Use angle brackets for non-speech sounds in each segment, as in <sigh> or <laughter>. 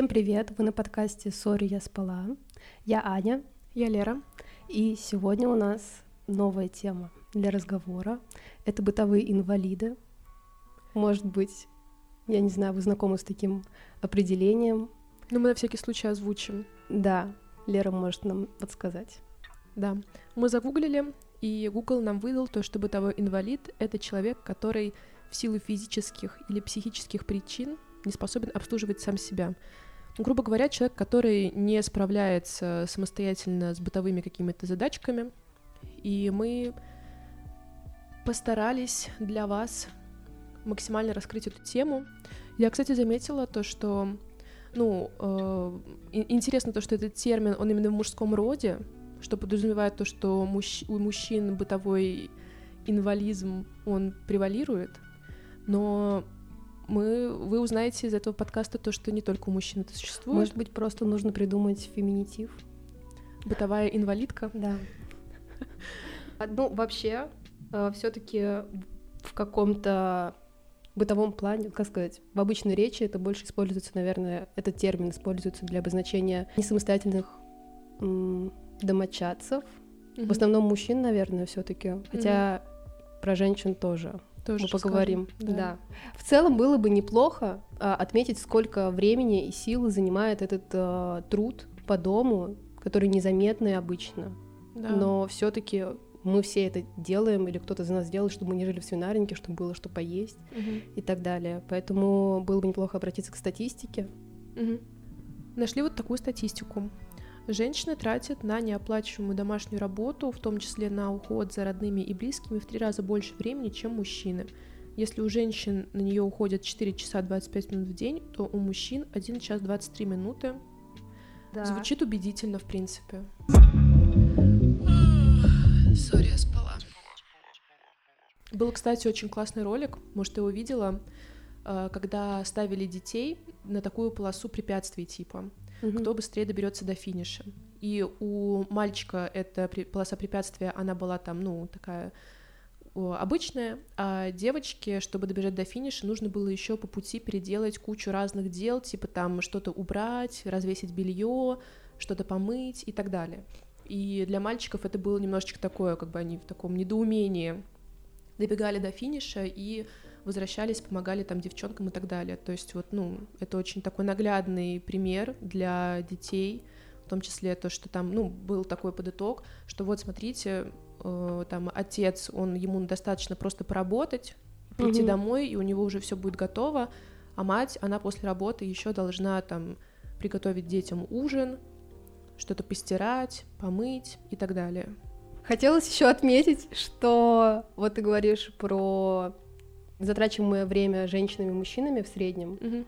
Всем привет! Вы на подкасте «Сори, я спала». Я Аня. Я Лера. И сегодня у нас новая тема для разговора. Это бытовые инвалиды. Может быть, я не знаю, вы знакомы с таким определением? Ну, мы на всякий случай озвучим. Да, Лера может нам подсказать. Да, мы загуглили, и Google нам выдал то, что бытовой инвалид — это человек, который в силу физических или психических причин не способен обслуживать сам себя. Грубо говоря, человек, который не справляется самостоятельно с бытовыми какими-то задачками, и мы постарались для вас максимально раскрыть эту тему. Я, кстати, заметила то, что, ну, э, интересно то, что этот термин, он именно в мужском роде, что подразумевает то, что мужч- у мужчин бытовой инвализм, он превалирует, но мы, вы узнаете из этого подкаста то, что не только у мужчин это существует. Может быть, просто нужно придумать феминитив. Бытовая инвалидка. Да. Ну, вообще, э, все-таки в каком-то бытовом плане, как сказать, в обычной речи это больше используется, наверное, этот термин используется для обозначения несамостоятельных домочадцев. Mm-hmm. В основном мужчин, наверное, все-таки. Хотя mm-hmm. про женщин тоже тоже мы поговорим. да. да. В целом было бы неплохо а, отметить, сколько времени и силы занимает этот а, труд по дому, который незаметный обычно. Да. Но все-таки мы все это делаем, или кто-то за нас делает, чтобы мы не жили в свинарнике, чтобы было что поесть угу. и так далее. Поэтому было бы неплохо обратиться к статистике. Угу. Нашли вот такую статистику. Женщины тратят на неоплачиваемую домашнюю работу, в том числе на уход за родными и близкими, в три раза больше времени, чем мужчины. Если у женщин на нее уходят 4 часа 25 минут в день, то у мужчин 1 час 23 минуты. Да. Звучит убедительно, в принципе. Сори, я спала. Был, кстати, очень классный ролик, может, ты его видела, э, когда ставили детей на такую полосу препятствий типа угу. кто быстрее доберется до финиша. И у мальчика эта полоса препятствия, она была там, ну, такая обычная, а девочке, чтобы добежать до финиша, нужно было еще по пути переделать кучу разных дел, типа там что-то убрать, развесить белье, что-то помыть и так далее. И для мальчиков это было немножечко такое, как бы они в таком недоумении добегали до финиша и возвращались, помогали там девчонкам и так далее. То есть вот, ну, это очень такой наглядный пример для детей, в том числе то, что там, ну, был такой подыток, что вот, смотрите, э, там отец, он ему достаточно просто поработать, прийти mm-hmm. домой, и у него уже все будет готово, а мать, она после работы еще должна там приготовить детям ужин, что-то постирать, помыть и так далее. Хотелось еще отметить, что вот ты говоришь про затрачиваемое время женщинами и мужчинами в среднем, угу.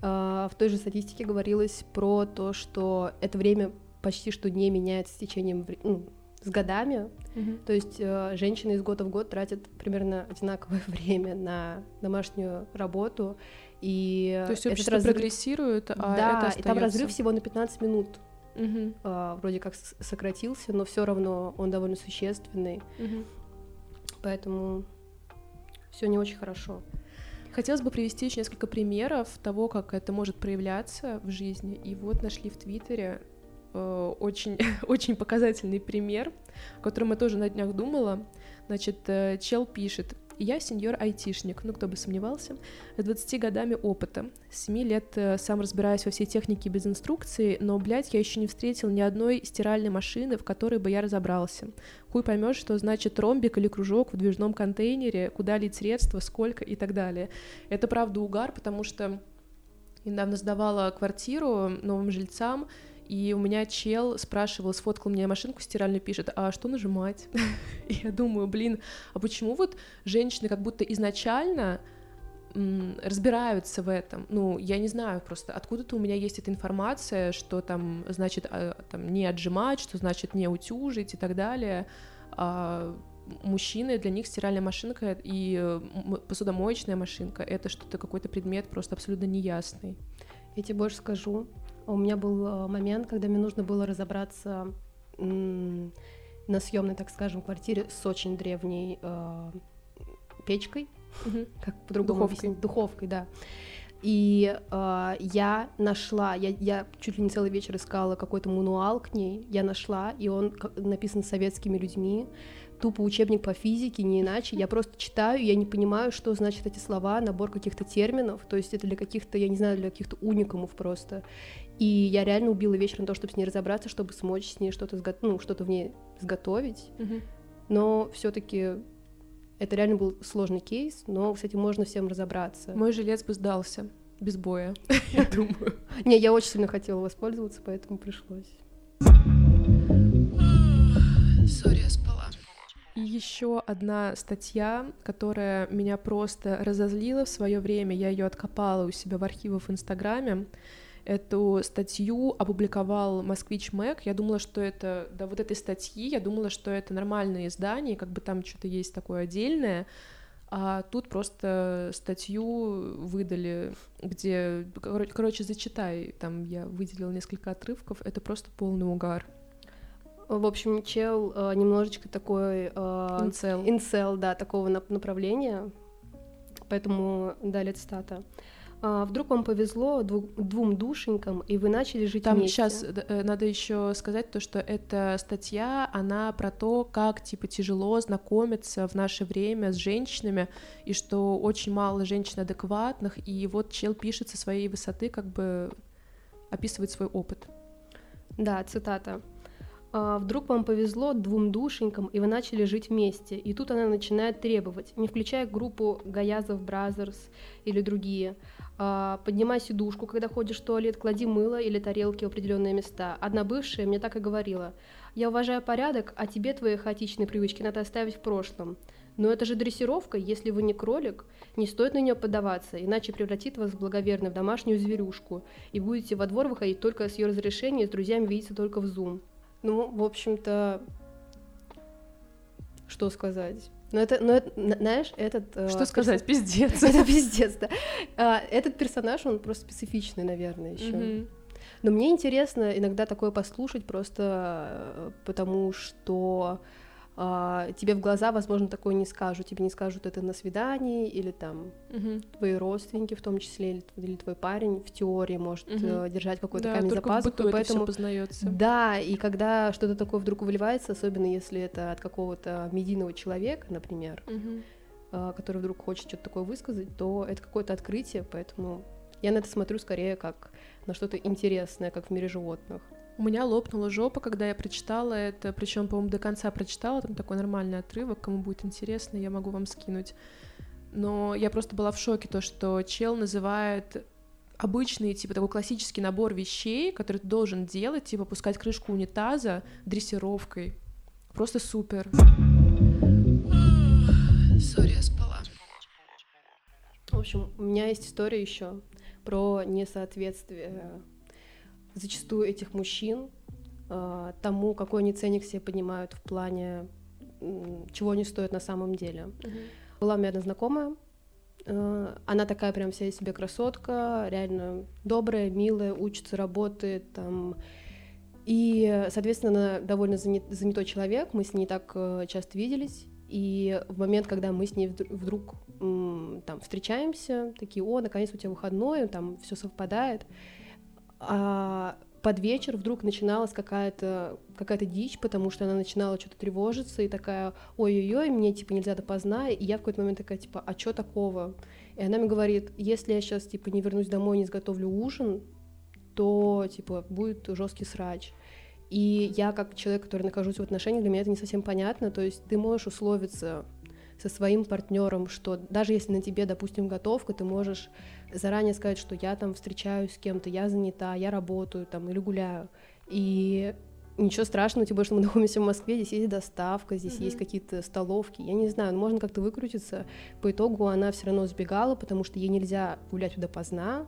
в той же статистике говорилось про то, что это время почти что не меняется с течением ну, с годами. Угу. То есть э, женщины из года в год тратят примерно одинаковое <laughs> время на домашнюю работу. И То есть общество разрыв... прогрессирует, а да, это остается. и там разрыв всего на 15 минут. Угу. Э, вроде как сократился, но все равно он довольно существенный. Угу. Поэтому все не очень хорошо. Хотелось бы привести еще несколько примеров того, как это может проявляться в жизни. И вот нашли в Твиттере э, очень, <laughs> очень показательный пример, о котором я тоже на днях думала. Значит, э, чел пишет, я сеньор-айтишник, ну кто бы сомневался, с 20 годами опыта. С 7 лет э, сам разбираюсь во всей технике без инструкции, но, блядь, я еще не встретил ни одной стиральной машины, в которой бы я разобрался. Хуй поймешь, что значит ромбик или кружок в выдвижном контейнере, куда лить средства, сколько и так далее. Это правда угар, потому что недавно сдавала квартиру новым жильцам, и у меня чел спрашивал, сфоткал мне машинку стиральную, пишет, а что нажимать? <laughs> И я думаю, блин, а почему вот женщины как будто изначально разбираются в этом. Ну, я не знаю просто, откуда-то у меня есть эта информация, что там, значит, а, там, не отжимать, что значит не утюжить и так далее. А мужчины, для них стиральная машинка и посудомоечная машинка — это что-то, какой-то предмет просто абсолютно неясный. Я тебе больше скажу, у меня был э, момент, когда мне нужно было разобраться на съемной, так скажем, квартире с очень древней э, печкой, угу. как по-другому духовкой. объяснить, духовкой, да. И э, я нашла, я, я чуть ли не целый вечер искала какой-то мануал к ней, я нашла, и он написан советскими людьми, тупо учебник по физике, не иначе. Я просто читаю, я не понимаю, что значат эти слова, набор каких-то терминов, то есть это для каких-то, я не знаю, для каких-то уникумов просто. И я реально убила вечер на то, чтобы с ней разобраться, чтобы смочь с ней что-то сго... ну, что-то в ней сготовить. Mm-hmm. Но все-таки это реально был сложный кейс, но, кстати, можно всем разобраться. Мой жилец бы сдался без боя, <laughs> я думаю. Не, я очень сильно хотела воспользоваться, поэтому пришлось. Сори, я спала. И еще одна статья, которая меня просто разозлила в свое время, я ее откопала у себя в архивах в Инстаграме. Эту статью опубликовал Москвич Мэг. Я думала, что это, да, вот этой статьи, я думала, что это нормальное издание, как бы там что-то есть такое отдельное. А тут просто статью выдали, где, короче, короче, зачитай, там я выделила несколько отрывков, это просто полный угар. В общем, чел э, немножечко такой... Э, инцел. Инцел, да, такого направления. Поэтому далее цитата. А, вдруг вам повезло дву- двум душенькам, и вы начали жить Там вместе. сейчас э, надо еще сказать то, что эта статья, она про то, как типа тяжело знакомиться в наше время с женщинами, и что очень мало женщин адекватных, и вот чел пишет со своей высоты, как бы описывает свой опыт. Да, цитата. А, вдруг вам повезло двум душенькам, и вы начали жить вместе. И тут она начинает требовать, не включая группу Gayazovs Brothers или другие. А, поднимай сидушку, когда ходишь в туалет, клади мыло или тарелки в определенные места. Одна бывшая мне так и говорила. Я уважаю порядок, а тебе твои хаотичные привычки надо оставить в прошлом. Но это же дрессировка, если вы не кролик, не стоит на нее поддаваться, иначе превратит вас в благоверную в домашнюю зверюшку, и будете во двор выходить только с ее разрешения, с друзьями видеться только в Zoom. Ну, в общем-то, что сказать? Ну, это, ну, это, знаешь, этот... Э, что сказать? Перс... <laughs> Пиздец. это пиздец, да. А, этот персонаж, он просто специфичный, наверное, еще. Mm-hmm. Но мне интересно иногда такое послушать, просто э, потому что тебе в глаза, возможно, такое не скажут, тебе не скажут это на свидании, или там угу. твои родственники, в том числе, или, или твой парень в теории может угу. держать какой-то да, камень за пазухой, поэтому познается. Да, и когда что-то такое вдруг выливается, особенно если это от какого-то медийного человека, например, угу. который вдруг хочет что-то такое высказать, то это какое-то открытие, поэтому я на это смотрю скорее как на что-то интересное, как в мире животных. У меня лопнула жопа, когда я прочитала это, причем, по-моему, до конца прочитала, там такой нормальный отрывок, кому будет интересно, я могу вам скинуть. Но я просто была в шоке, то, что чел называет обычный, типа, такой классический набор вещей, который ты должен делать, типа, пускать крышку унитаза дрессировкой. Просто супер. Сори, я спала. В общем, у меня есть история еще про несоответствие зачастую этих мужчин э, тому, какой они ценник себе поднимают в плане, чего они стоят на самом деле. Uh-huh. Была у меня одна знакомая, э, она такая прям вся из себя красотка, реально добрая, милая, учится, работает там. И, соответственно, она довольно занят, занятой человек, мы с ней так э, часто виделись, и в момент, когда мы с ней вдруг там встречаемся, такие, о, наконец у тебя выходной, там все совпадает, а под вечер вдруг начиналась какая-то какая дичь, потому что она начинала что-то тревожиться и такая, ой-ой-ой, мне типа нельзя допоздна, и я в какой-то момент такая, типа, а что такого? И она мне говорит, если я сейчас типа не вернусь домой, не сготовлю ужин, то типа будет жесткий срач. И я как человек, который нахожусь в отношениях, для меня это не совсем понятно, то есть ты можешь условиться со своим партнером, что даже если на тебе, допустим, готовка, ты можешь заранее сказать, что я там встречаюсь с кем-то, я занята, я работаю там или гуляю. И ничего страшного, тем более, что мы <laughs> находимся в Москве, здесь есть доставка, здесь mm-hmm. есть какие-то столовки, я не знаю, можно как-то выкрутиться. По итогу она все равно сбегала, потому что ей нельзя гулять допоздна,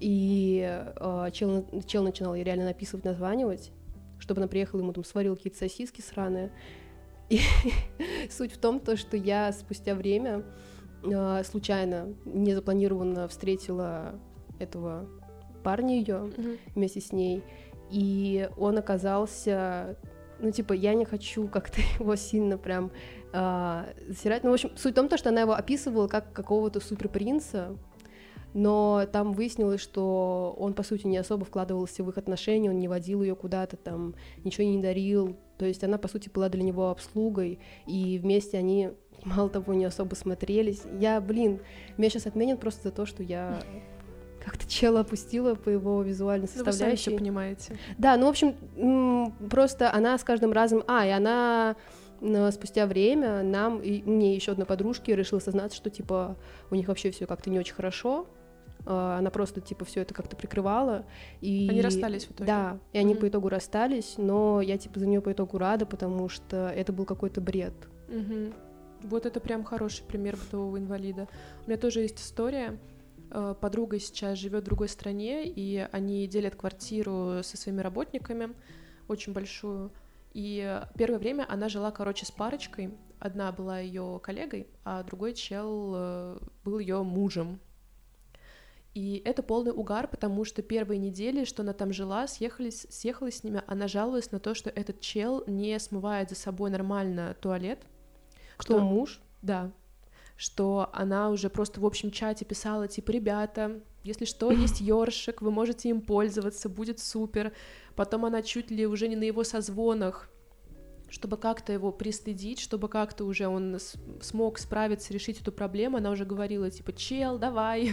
и э, чел, чел начинал ей реально написывать, названивать, чтобы она приехала, ему там сварила какие-то сосиски сраные. И <laughs> суть в том, то, что я спустя время э, случайно, незапланированно встретила этого парня ее mm-hmm. вместе с ней, и он оказался, ну типа я не хочу как-то <laughs> его сильно прям э, засирать, ну в общем суть в том, то, что она его описывала как какого-то суперпринца, но там выяснилось, что он, по сути, не особо вкладывался в их отношения, он не водил ее куда-то там, ничего не дарил, то есть она, по сути, была для него обслугой, и вместе они, <laughs> мало того, не особо смотрелись. Я, блин, меня сейчас отменят просто за то, что я как-то чела опустила по его визуальной составляющей. Ну, вы сами понимаете. Да, ну, в общем, просто она с каждым разом... А, и она но спустя время нам и мне еще одна подружки решила сознаться, что типа у них вообще все как-то не очень хорошо. А, она просто типа все это как-то прикрывала. И... Они расстались в итоге. Да, и они mm-hmm. по итогу расстались, но я типа за нее по итогу рада, потому что это был какой-то бред. Mm-hmm. Вот это прям хороший пример бытового инвалида. У меня тоже есть история. Э, подруга сейчас живет в другой стране, и они делят квартиру со своими работниками, очень большую. И первое время она жила, короче, с парочкой. Одна была ее коллегой, а другой чел э, был ее мужем. И это полный угар, потому что первые недели, что она там жила, съехались, съехалась с ними, она жаловалась на то, что этот чел не смывает за собой нормально туалет. Кто что, муж? Да. Что она уже просто в общем чате писала, типа, ребята, если что, <clears throat> есть ёршик, вы можете им пользоваться, будет супер. Потом она чуть ли уже не на его созвонах чтобы как-то его пристыдить, чтобы как-то уже он смог справиться, решить эту проблему, она уже говорила, типа, чел, давай,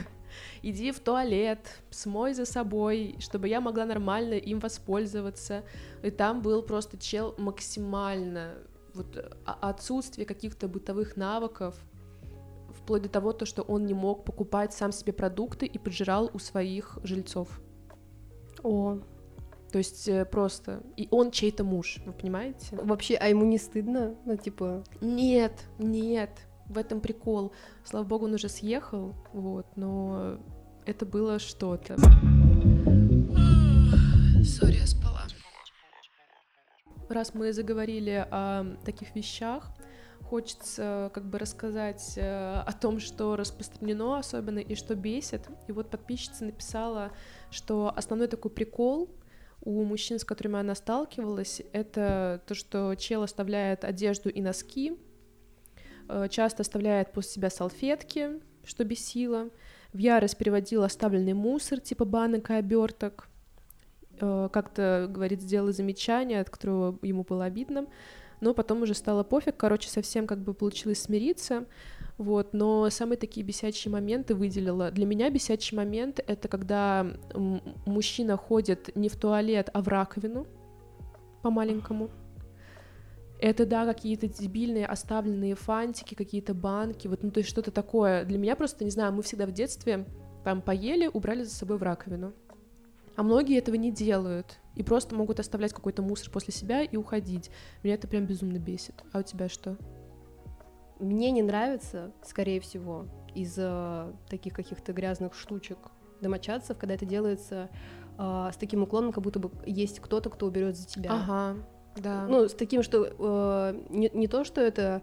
иди в туалет, смой за собой, чтобы я могла нормально им воспользоваться. И там был просто чел максимально вот а, отсутствие каких-то бытовых навыков, вплоть до того, то, что он не мог покупать сам себе продукты и поджирал у своих жильцов. О, то есть э, просто... И он чей-то муж, вы понимаете? Вообще, а ему не стыдно? Ну, типа... Нет, нет, в этом прикол. Слава богу, он уже съехал, вот, но это было что-то. Сори, я спала. Раз мы заговорили о таких вещах, хочется как бы рассказать э, о том, что распространено особенно и что бесит. И вот подписчица написала, что основной такой прикол — у мужчин, с которыми она сталкивалась, это то, что чел оставляет одежду и носки, э, часто оставляет после себя салфетки, что бесило, в ярость переводил оставленный мусор, типа банок и оберток, э, как-то, говорит, сделал замечание, от которого ему было обидно, но потом уже стало пофиг, короче, совсем как бы получилось смириться, вот, но самые такие бесячие моменты выделила. Для меня бесячий момент — это когда мужчина ходит не в туалет, а в раковину по-маленькому. Это, да, какие-то дебильные оставленные фантики, какие-то банки, вот, ну, то есть что-то такое. Для меня просто, не знаю, мы всегда в детстве там поели, убрали за собой в раковину. А многие этого не делают и просто могут оставлять какой-то мусор после себя и уходить. Меня это прям безумно бесит. А у тебя что? Мне не нравится, скорее всего, из-за таких каких-то грязных штучек домочадцев, когда это делается э, с таким уклоном, как будто бы есть кто-то, кто уберет за тебя. Ага, да. Ну, с таким, что э, не, не то, что это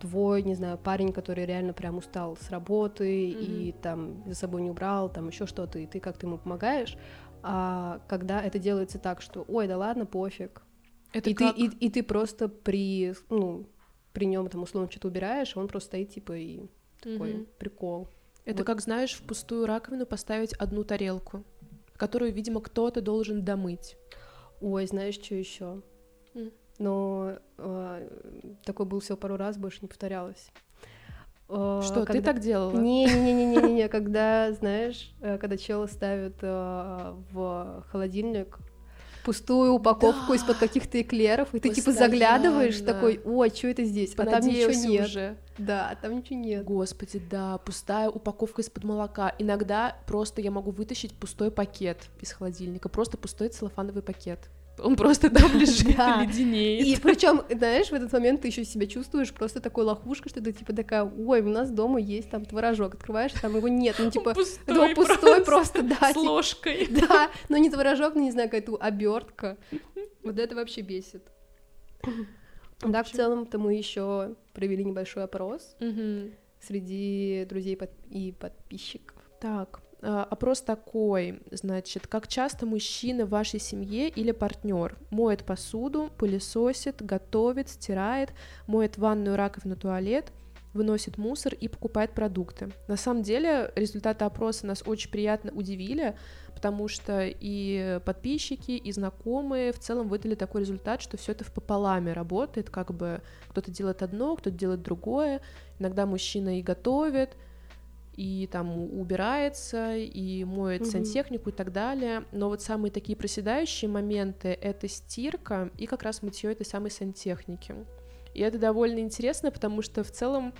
твой, не знаю, парень, который реально прям устал с работы mm-hmm. и там за собой не убрал, там еще что-то, и ты как-то ему помогаешь, а когда это делается так, что, ой, да ладно, пофиг, это и как? ты и, и ты просто при ну при нем там условно что-то убираешь, он просто стоит типа и такой угу. прикол. Это вот. как знаешь в пустую раковину поставить одну тарелку, которую, видимо, кто-то должен домыть. Ой, знаешь, что еще? Mm. Но э, такой был всего пару раз, больше не повторялось. Э, что, когда... ты так делала? Не-не-не-не-не, когда, знаешь, э, когда чела ставят э, в холодильник пустую упаковку да. из-под каких-то эклеров, и ты типа заглядываешь такой, ой, что это здесь? А там ничего нет. Уже. Да, а там ничего нет. Господи, да, пустая упаковка из-под молока. Иногда просто я могу вытащить пустой пакет из холодильника, просто пустой целлофановый пакет. Он просто там <laughs> лежит да. и леденеет. И причем, знаешь, в этот момент ты еще себя чувствуешь просто такой лохушка, что ты типа такая, ой, у нас дома есть там творожок, открываешь, там его нет, ну типа, пустой, пустой просто, да. С типа, ложкой. <laughs> Да, но не творожок, ну не знаю, какая-то обертка. Вот это вообще бесит. Да, в целом-то мы еще провели небольшой опрос среди друзей и подписчиков. Так, опрос такой, значит, как часто мужчина в вашей семье или партнер моет посуду, пылесосит, готовит, стирает, моет ванную, раковину, туалет выносит мусор и покупает продукты. На самом деле результаты опроса нас очень приятно удивили, потому что и подписчики, и знакомые в целом выдали такой результат, что все это в пополаме работает, как бы кто-то делает одно, кто-то делает другое, иногда мужчина и готовит, и там убирается, и моет mm-hmm. сантехнику и так далее. Но вот самые такие проседающие моменты — это стирка и как раз мытье этой самой сантехники. И это довольно интересно, потому что в целом,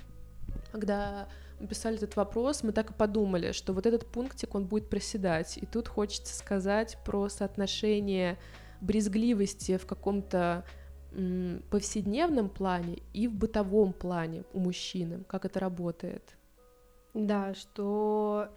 когда мы писали этот вопрос, мы так и подумали, что вот этот пунктик, он будет проседать. И тут хочется сказать про соотношение брезгливости в каком-то повседневном плане и в бытовом плане у мужчины, как это работает. Да, что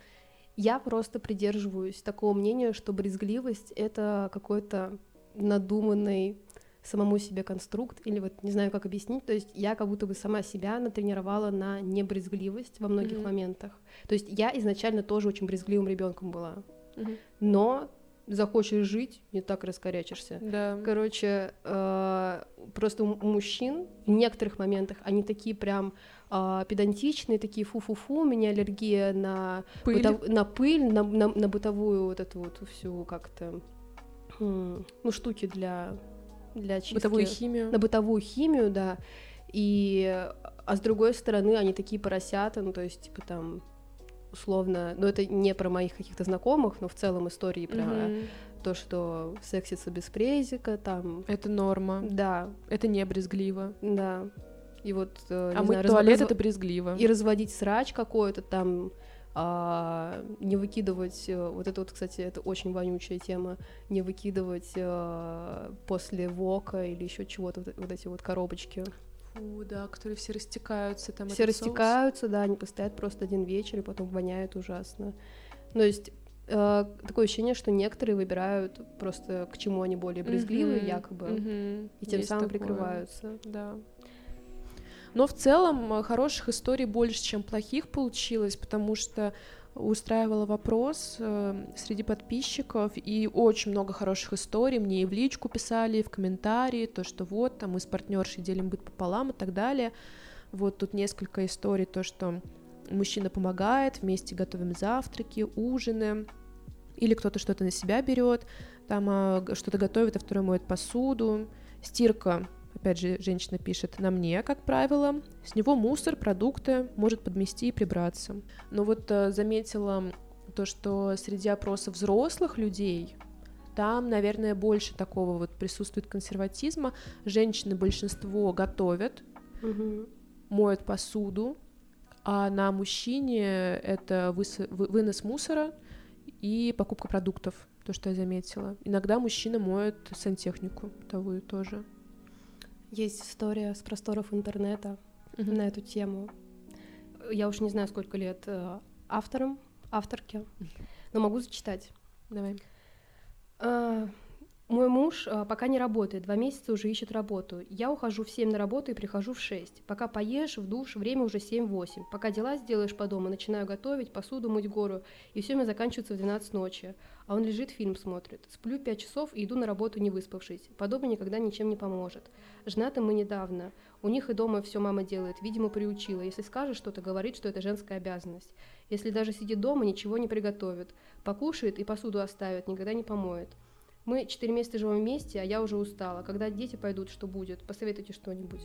я просто придерживаюсь такого мнения, что брезгливость — это какой-то надуманный самому себе конструкт, или вот не знаю, как объяснить, то есть я как будто бы сама себя натренировала на небрезгливость во многих mm-hmm. моментах. То есть я изначально тоже очень брезгливым ребенком была, mm-hmm. но захочешь жить, не так раскорячишься. Да. Короче, э, просто у мужчин в некоторых моментах они такие прям э, педантичные, такие фу-фу-фу, у меня аллергия на пыль, бытов... на, пыль на, на, на бытовую вот эту вот всю как-то, ну, штуки для для чистки. Бытовую химию. На бытовую химию, да. И, а с другой стороны, они такие поросята, ну, то есть, типа, там, условно, ну, это не про моих каких-то знакомых, но в целом истории про mm-hmm. То, что сексится без презика, там... Это норма. Да. Это не брезгливо. Да. И вот, э, а мы знаю, туалет раз... это брезгливо. И разводить срач какой-то там, а, не выкидывать, э, вот это вот, кстати, это очень вонючая тема, не выкидывать а, после вока или еще чего-то, вот, вот эти вот коробочки. Фу, да, которые все растекаются там. Все растекаются, соус. да, они постоят просто один вечер и потом воняют ужасно. Ну, то есть такое ощущение, что некоторые выбирают просто к чему они более брезгливые, mm-hmm, якобы, mm-hmm. и тем Есть самым такое. прикрываются. Да. Но в целом э, хороших историй больше, чем плохих получилось, потому что устраивала вопрос э, среди подписчиков, и очень много хороших историй мне и в личку писали, и в комментарии, то, что вот, там мы с партнершей делим быт пополам и так далее. Вот тут несколько историй, то, что мужчина помогает, вместе готовим завтраки, ужины, или кто-то что-то на себя берет, там а, что-то готовит, а второй моет посуду, стирка опять же, женщина пишет, на мне, как правило, с него мусор, продукты может подмести и прибраться. Но вот э, заметила то, что среди опросов взрослых людей там, наверное, больше такого вот присутствует консерватизма. Женщины большинство готовят, угу. моют посуду, а на мужчине это выс- вынос мусора и покупка продуктов, то, что я заметила. Иногда мужчина моет сантехнику бытовую тоже. Есть история с просторов интернета mm-hmm. на эту тему. Я уж не знаю, сколько лет э, авторам, авторке, но могу зачитать. Давай. Мой муж а, пока не работает, два месяца уже ищет работу. Я ухожу в 7 на работу и прихожу в 6. Пока поешь, в душ, время уже 7-8. Пока дела сделаешь по дому, начинаю готовить, посуду мыть гору, и все мне заканчивается в 12 ночи. А он лежит, фильм смотрит. Сплю 5 часов и иду на работу не выспавшись. Подобное никогда ничем не поможет. Женаты мы недавно. У них и дома все мама делает, видимо, приучила. Если скажешь что-то, говорит, что это женская обязанность. Если даже сидит дома, ничего не приготовит. Покушает и посуду оставит, никогда не помоет. Мы четыре месяца живем вместе, а я уже устала. Когда дети пойдут, что будет? Посоветуйте что-нибудь.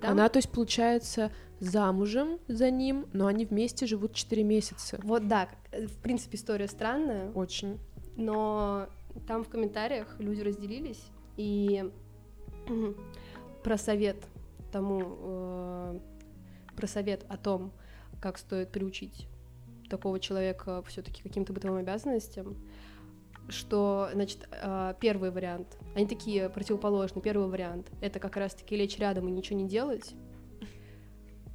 Там... Она, то есть, получается, замужем за ним, но они вместе живут четыре месяца. Вот да, в принципе, история странная. Очень. Но там в комментариях люди разделились, и <clears throat> про совет тому, э, про совет о том, как стоит приучить такого человека все-таки каким-то бытовым обязанностям, что, значит, а, первый вариант, они такие противоположные. Первый вариант — это как раз-таки лечь рядом и ничего не делать.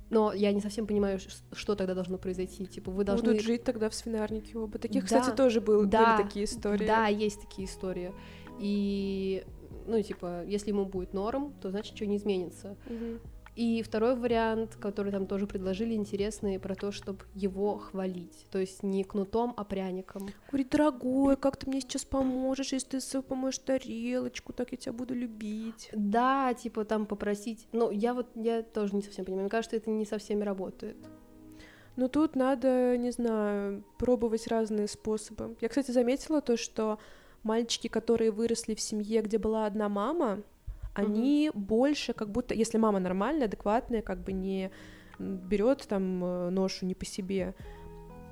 Но я не совсем понимаю, что тогда должно произойти. Типа, вы должны... Будут жить тогда в свинарнике оба. Таких, да, кстати, тоже был, да, были такие истории. Да, есть такие истории. И, ну, типа, если ему будет норм, то значит, ничего не изменится. Угу. И второй вариант, который там тоже предложили, интересный, про то, чтобы его хвалить. То есть не кнутом, а пряником. Говорит, дорогой, как ты мне сейчас поможешь, если ты помоешь тарелочку, так я тебя буду любить. Да, типа там попросить. Ну, я вот, я тоже не совсем понимаю. Мне кажется, это не со всеми работает. Но тут надо, не знаю, пробовать разные способы. Я, кстати, заметила то, что мальчики, которые выросли в семье, где была одна мама, они угу. больше как будто, если мама нормальная, адекватная, как бы не берет там э, ношу не по себе,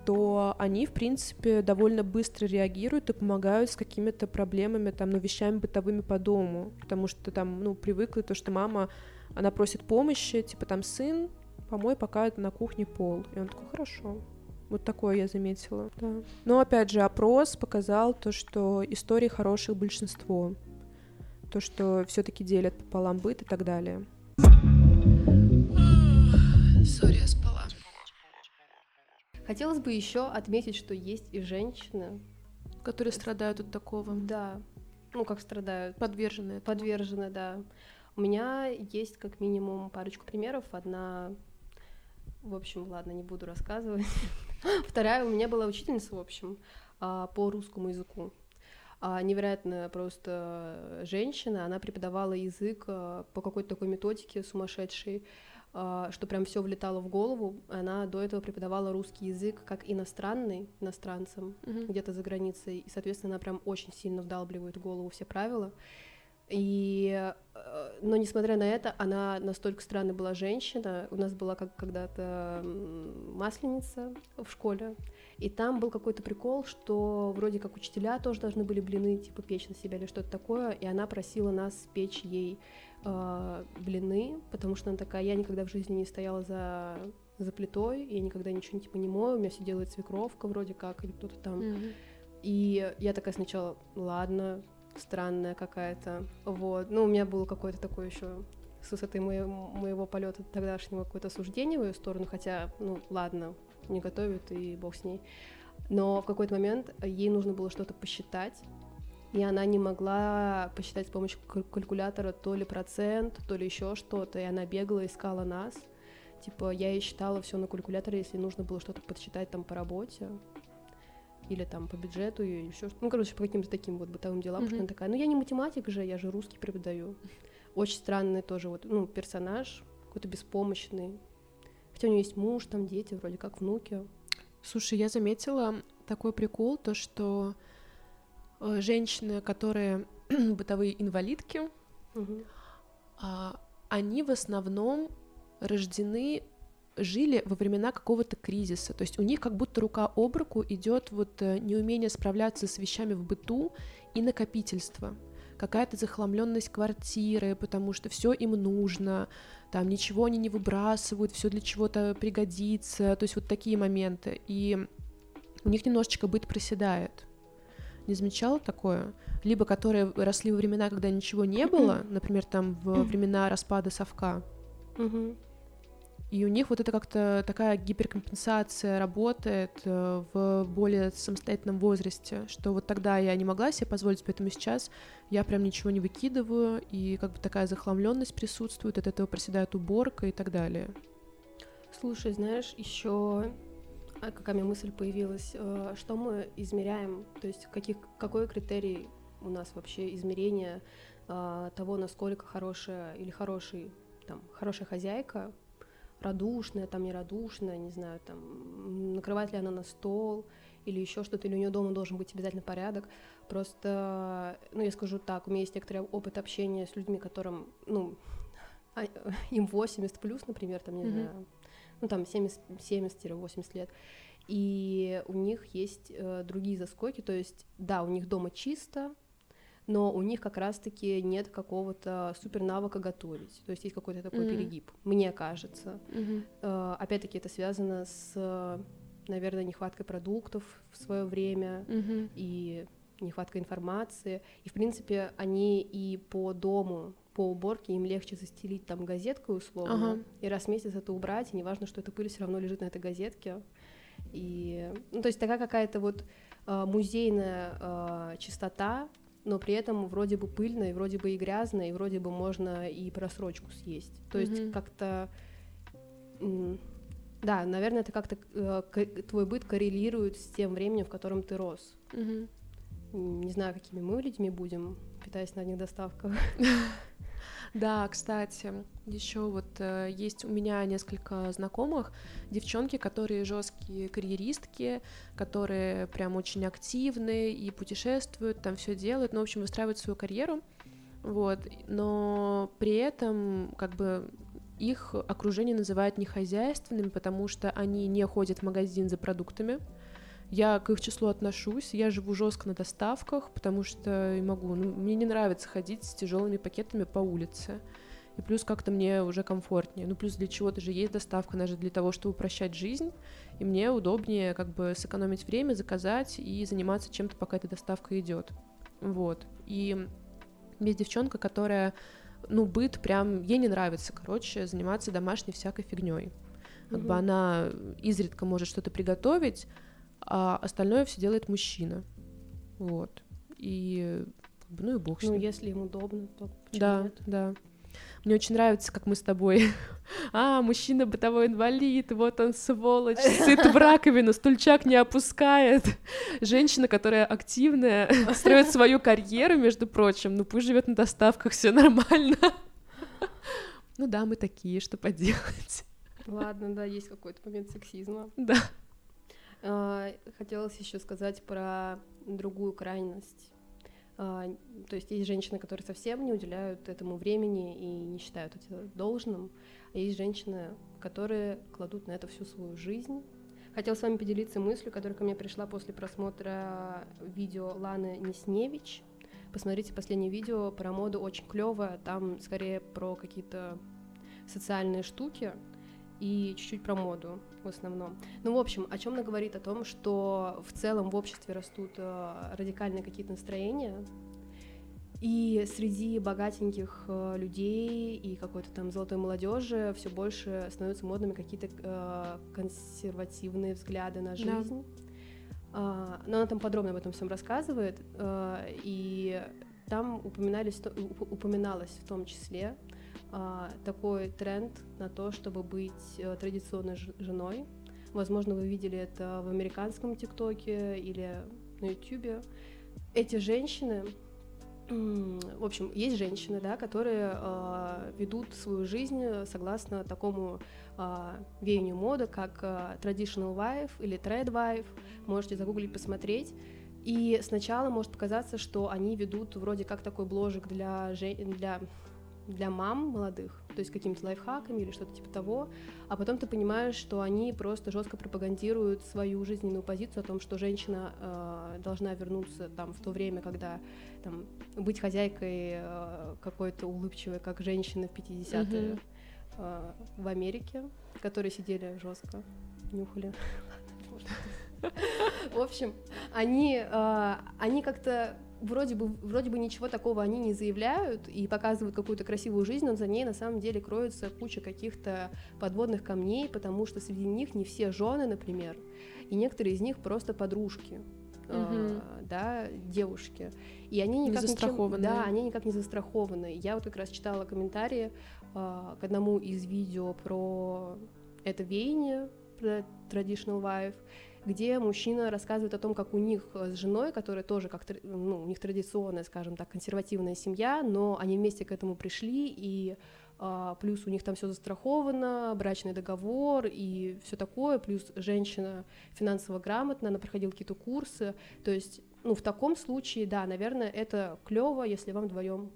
то они, в принципе, довольно быстро реагируют и помогают с какими-то проблемами, там, ну, вещами бытовыми по дому, потому что там, ну, привыкли то, что мама, она просит помощи, типа, там, сын, помой пока на кухне пол. И он такой, хорошо. Вот такое я заметила, да. Но, опять же, опрос показал то, что истории хороших большинство то, что все-таки делят пополам быт и так далее. Сори, я спала. Хотелось бы еще отметить, что есть и женщины, которые страдают от такого. Да. Ну, как страдают. Подвержены. Этому. Подвержены, да. У меня есть как минимум парочку примеров. Одна, в общем, ладно, не буду рассказывать. <laughs> Вторая у меня была учительница, в общем, а, по русскому языку невероятная просто женщина, она преподавала язык а, по какой-то такой методике сумасшедшей, а, что прям все влетало в голову. Она до этого преподавала русский язык как иностранный иностранцам mm-hmm. где-то за границей, и, соответственно, она прям очень сильно вдалбливает в голову все правила. И, э, но несмотря на это, она настолько странная была женщина. У нас была как когда-то масленица в школе, и там был какой-то прикол, что вроде как учителя тоже должны были блины типа печь на себя или что-то такое, и она просила нас печь ей э, блины, потому что она такая, я никогда в жизни не стояла за за плитой, я никогда ничего типа не мою, у меня все делает свекровка вроде как или кто-то там. Mm-hmm. И я такая сначала, ладно, странная какая-то, вот. Ну, у меня было какое-то такое еще с высоты моего, моего полета тогдашнего какое-то суждение в ее сторону, хотя, ну, ладно, не готовит, и бог с ней. Но в какой-то момент ей нужно было что-то посчитать, и она не могла посчитать с помощью калькулятора то ли процент, то ли еще что-то, и она бегала, искала нас. Типа, я ей считала все на калькуляторе, если нужно было что-то подсчитать там по работе или там по бюджету, или еще что-то. Ну, короче, по каким-то таким вот бытовым делам, mm-hmm. потому что она такая, ну, я не математик же, я же русский преподаю. Очень странный тоже вот, ну, персонаж, какой-то беспомощный. Хотя у нее есть муж, там дети, вроде как внуки. Слушай, я заметила такой прикол, то что э, женщины, которые <clears throat> бытовые инвалидки, угу. а, они в основном рождены жили во времена какого-то кризиса. То есть у них как будто рука об руку идет вот э, неумение справляться с вещами в быту и накопительство. Какая-то захламленность квартиры, потому что все им нужно, там ничего они не выбрасывают, все для чего-то пригодится. То есть вот такие моменты. И у них немножечко быт проседает. Не замечала такое? Либо которые росли во времена, когда ничего не было, например, там в времена распада совка. И у них вот это как-то такая гиперкомпенсация работает э, в более самостоятельном возрасте, что вот тогда я не могла себе позволить, поэтому сейчас я прям ничего не выкидываю, и как бы такая захламленность присутствует, от этого проседает уборка и так далее. Слушай, знаешь, еще а, какая мне мысль появилась, э, что мы измеряем, то есть каких, какой критерий у нас вообще измерения э, того, насколько хорошая или хороший, там, хорошая хозяйка радушная, там нерадушная, не знаю, там накрывает ли она на стол или еще что-то, или у нее дома должен быть обязательно порядок. Просто, ну, я скажу так, у меня есть некоторый опыт общения с людьми, которым, ну, а, <laughs> им 80 плюс, например, там, не mm-hmm. знаю, ну, там 70-80 лет, и у них есть э, другие заскоки, то есть, да, у них дома чисто, но у них как раз-таки нет какого-то супер навыка готовить. То есть есть какой-то такой mm-hmm. перегиб, мне кажется. Mm-hmm. Э, опять-таки это связано с, наверное, нехваткой продуктов в свое время mm-hmm. и нехваткой информации. И, в принципе, они и по дому по уборке им легче застелить там газеткой условно, ага. и раз в месяц это убрать, и неважно, что эта пыль все равно лежит на этой газетке. И, ну, то есть такая какая-то вот э, музейная э, чистота, но при этом вроде бы пыльно, и вроде бы и грязно, и вроде бы можно и просрочку съесть. То есть mm-hmm. как-то... Да, наверное, это как-то э, твой быт коррелирует с тем временем, в котором ты рос. Mm-hmm. Не знаю, какими мы людьми будем, питаясь на одних доставках. <laughs> Да, кстати, еще вот э, есть у меня несколько знакомых девчонки, которые жесткие карьеристки, которые прям очень активны и путешествуют, там все делают, ну, в общем, выстраивают свою карьеру, вот, но при этом как бы их окружение называют нехозяйственными, потому что они не ходят в магазин за продуктами, я к их числу отношусь, я живу жестко на доставках, потому что могу, ну, мне не нравится ходить с тяжелыми пакетами по улице. И плюс как-то мне уже комфортнее. Ну, плюс для чего-то же есть доставка, она же для того, чтобы упрощать жизнь. И мне удобнее как бы сэкономить время, заказать и заниматься чем-то, пока эта доставка идет. Вот. И есть девчонка, которая, ну, быт прям, ей не нравится, короче, заниматься домашней всякой фигней. Как mm-hmm. бы она изредка может что-то приготовить, а остальное все делает мужчина. Вот. И ну и бог с Ну, если им удобно, то почему Да, нет? да. Мне очень нравится, как мы с тобой. <laughs> А, мужчина бытовой инвалид, вот он сволочь, <laughs> сыт в раковину, стульчак не опускает. Женщина, которая активная, <laughs> строит свою карьеру, между прочим, ну пусть живет на доставках, все нормально. Ну да, мы такие, что поделать. Ладно, да, есть какой-то момент сексизма. Да. А, хотелось еще сказать про другую крайность. А, то есть есть женщины, которые совсем не уделяют этому времени и не считают это должным, а есть женщины, которые кладут на это всю свою жизнь. Хотела с вами поделиться мыслью, которая ко мне пришла после просмотра видео Ланы Несневич. Посмотрите последнее видео про моду, очень клевое. Там скорее про какие-то социальные штуки и чуть-чуть про моду в основном. Ну, в общем, о чем она говорит? О том, что в целом в обществе растут э, радикальные какие-то настроения, и среди богатеньких э, людей и какой-то там золотой молодежи все больше становятся модными какие-то э, консервативные взгляды на жизнь. Да. Но она там подробно об этом всем рассказывает, и там упоминались, упоминалось в том числе такой тренд на то, чтобы быть а, традиционной женой. Возможно, вы видели это в американском ТикТоке или на Ютубе. Эти женщины, в общем, есть женщины, да, которые э, ведут свою жизнь согласно такому э, веянию моды, как э, traditional wife или trad wife. Можете загуглить, посмотреть. И сначала может показаться, что они ведут вроде как такой бложик для, жен... для для мам молодых, то есть какими-то лайфхаками или что-то типа того, а потом ты понимаешь, что они просто жестко пропагандируют свою жизненную позицию о том, что женщина э, должна вернуться там в то время, когда там быть хозяйкой э, какой-то улыбчивой, как женщины в 50-е mm-hmm. э, в Америке, которые сидели жестко, нюхали. <laughs> В общем, они, э, они как-то вроде бы, вроде бы ничего такого они не заявляют и показывают какую-то красивую жизнь, но за ней на самом деле кроется куча каких-то подводных камней, потому что среди них не все жены, например, и некоторые из них просто подружки. Угу. Uh, да, девушки. И они никак не застрахованы. Ничем, да, они никак не застрахованы. Я вот как раз читала комментарии uh, к одному из видео про это веяние, про traditional wife, где мужчина рассказывает о том, как у них с женой, которая тоже как ну, у них традиционная, скажем так, консервативная семья, но они вместе к этому пришли и а, плюс у них там все застраховано, брачный договор и все такое, плюс женщина финансово грамотна, она проходила какие-то курсы, то есть, ну, в таком случае, да, наверное, это клево, если вам вдвоем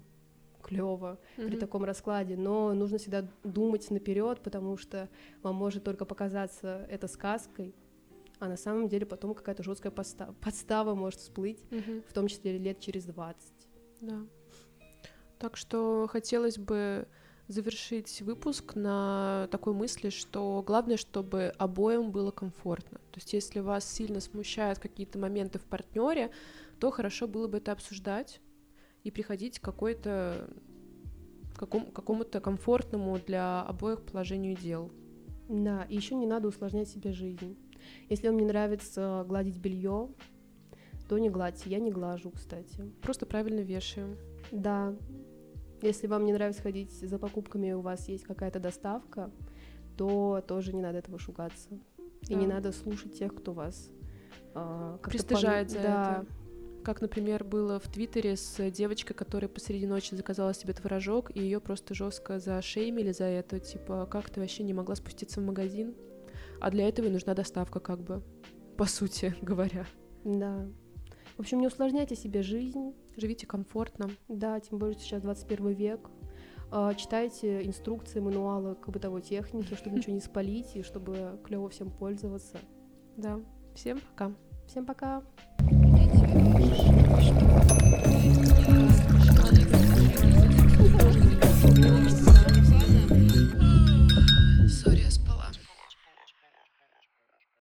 клево mm-hmm. при таком раскладе, но нужно всегда думать наперед, потому что вам может только показаться это сказкой, а на самом деле потом какая-то жесткая подстава, подстава может всплыть, угу. в том числе лет через 20. Да. Так что хотелось бы завершить выпуск на такой мысли, что главное, чтобы обоим было комфортно. То есть, если вас сильно смущают какие-то моменты в партнере, то хорошо было бы это обсуждать и приходить к какой-то какому, какому-то комфортному для обоих положению дел. Да, и еще не надо усложнять себе жизнь. Если вам не нравится гладить белье, то не гладьте. Я не глажу, кстати. Просто правильно вешаем. Да. Если вам не нравится ходить за покупками, у вас есть какая-то доставка, то тоже не надо этого шугаться. Да. И не надо слушать тех, кто вас э, пристыжает пон... за да. это. Как, например, было в Твиттере с девочкой, которая посреди ночи заказала себе творожок, и ее просто жестко зашеймили за это. Типа, как ты вообще не могла спуститься в магазин? а для этого и нужна доставка, как бы, по сути <laughs> говоря. Да. В общем, не усложняйте себе жизнь. Живите комфортно. Да, тем более сейчас 21 век. А, читайте инструкции, мануалы к бытовой технике, чтобы <laughs> ничего не спалить и чтобы клево всем пользоваться. Да. Всем пока. Всем пока. Thank you.